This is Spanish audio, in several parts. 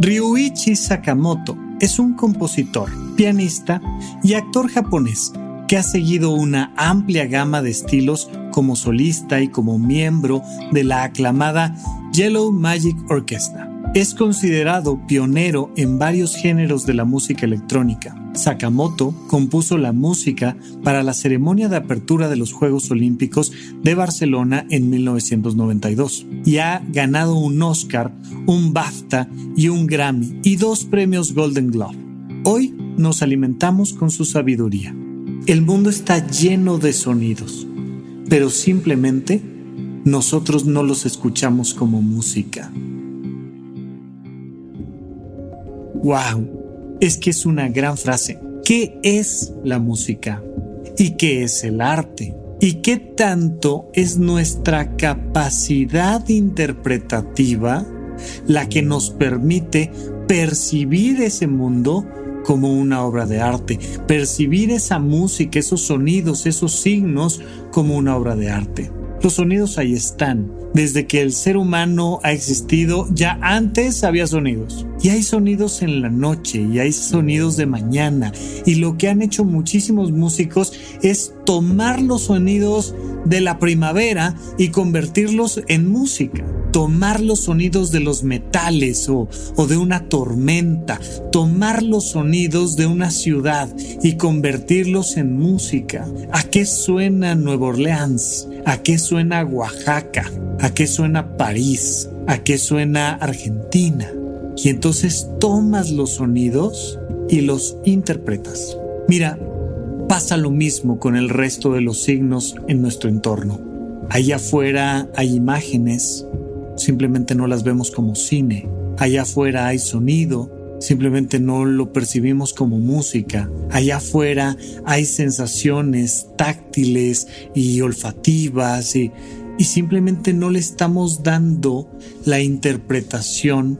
Ryuichi Sakamoto es un compositor, pianista y actor japonés que ha seguido una amplia gama de estilos como solista y como miembro de la aclamada Yellow Magic Orchestra. Es considerado pionero en varios géneros de la música electrónica. Sakamoto compuso la música para la ceremonia de apertura de los Juegos Olímpicos de Barcelona en 1992 y ha ganado un Oscar, un BAFTA y un Grammy y dos premios Golden Globe. Hoy nos alimentamos con su sabiduría. El mundo está lleno de sonidos, pero simplemente nosotros no los escuchamos como música. ¡Wow! Es que es una gran frase. ¿Qué es la música? ¿Y qué es el arte? ¿Y qué tanto es nuestra capacidad interpretativa la que nos permite percibir ese mundo como una obra de arte, percibir esa música, esos sonidos, esos signos como una obra de arte? Los sonidos ahí están. Desde que el ser humano ha existido, ya antes había sonidos. Y hay sonidos en la noche y hay sonidos de mañana. Y lo que han hecho muchísimos músicos es tomar los sonidos de la primavera y convertirlos en música tomar los sonidos de los metales o, de una tormenta, tomar los sonidos de una ciudad y convertirlos en música. ¿A qué suena Nueva Orleans? ¿A qué suena Oaxaca? ¿A qué suena París? ¿A qué suena Argentina? Y entonces tomas los sonidos y los interpretas. Mira, pasa lo mismo con el resto de los signos en nuestro entorno. Allá afuera hay imágenes, simplemente no las vemos como cine. Allá afuera hay sonido, simplemente no lo percibimos como música. Allá afuera hay sensaciones táctiles y olfativas y, y simplemente no le estamos dando la interpretación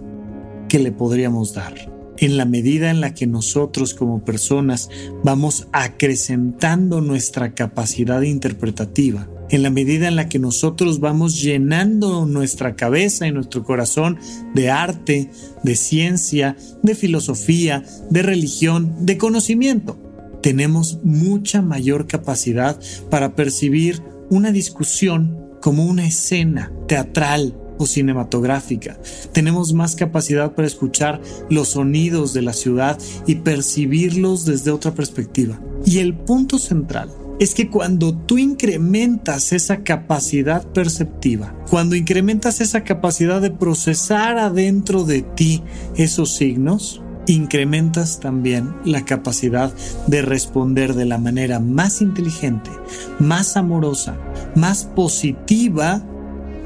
que le podríamos dar. En la medida en la que nosotros como personas vamos acrecentando nuestra capacidad interpretativa, en la medida en la que nosotros vamos llenando nuestra cabeza y nuestro corazón de arte, de ciencia, de filosofía, de religión, de conocimiento, tenemos mucha mayor capacidad para percibir una discusión como una escena teatral o cinematográfica. Tenemos más capacidad para escuchar los sonidos de la ciudad y percibirlos desde otra perspectiva. Y el punto central es que cuando tú incrementas esa capacidad perceptiva, cuando incrementas esa capacidad de procesar adentro de ti esos signos, incrementas también la capacidad de responder de la manera más inteligente, más amorosa, más positiva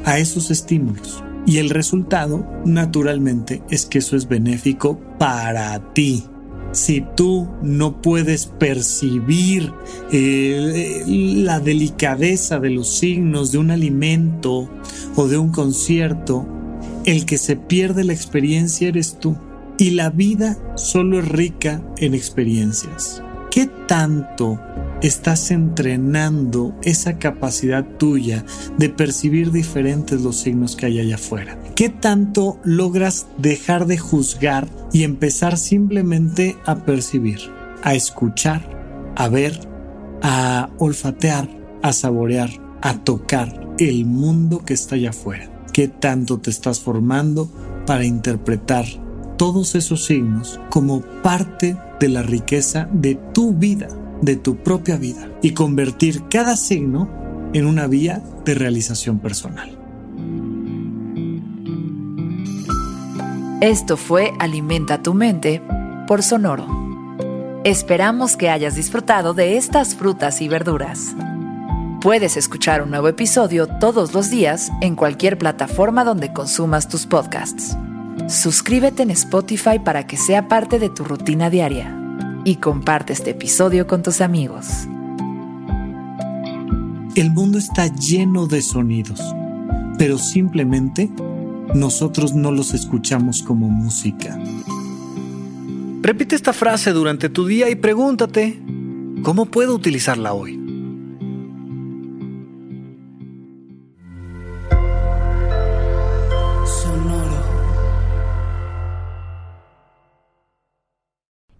a esos estímulos. Y el resultado, naturalmente, es que eso es benéfico para ti si tú no puedes percibir eh, la delicadeza de los signos de un alimento o de un concierto, el que se pierde la experiencia eres tú. Y la vida solo es rica en experiencias. ¿Qué tanto estás entrenando esa capacidad tuya de percibir diferentes los signos que hay allá afuera? ¿Qué tanto logras dejar de juzgar y empezar simplemente a percibir, a escuchar, a ver, a olfatear, a saborear, a tocar el mundo que está allá afuera? ¿Qué tanto te estás formando para interpretar todos esos signos como parte de la riqueza de tu vida? De tu propia vida y convertir cada signo en una vía de realización personal. Esto fue Alimenta tu mente por Sonoro. Esperamos que hayas disfrutado de estas frutas y verduras. Puedes escuchar un nuevo episodio todos los días en cualquier plataforma donde consumas tus podcasts. Suscríbete en Spotify para que sea parte de tu rutina diaria y comparte este episodio con tus amigos. El mundo está lleno de sonidos, pero simplemente nosotros no los escuchamos como música. Repite esta frase durante tu día y pregúntate, ¿cómo puedo utilizarla hoy?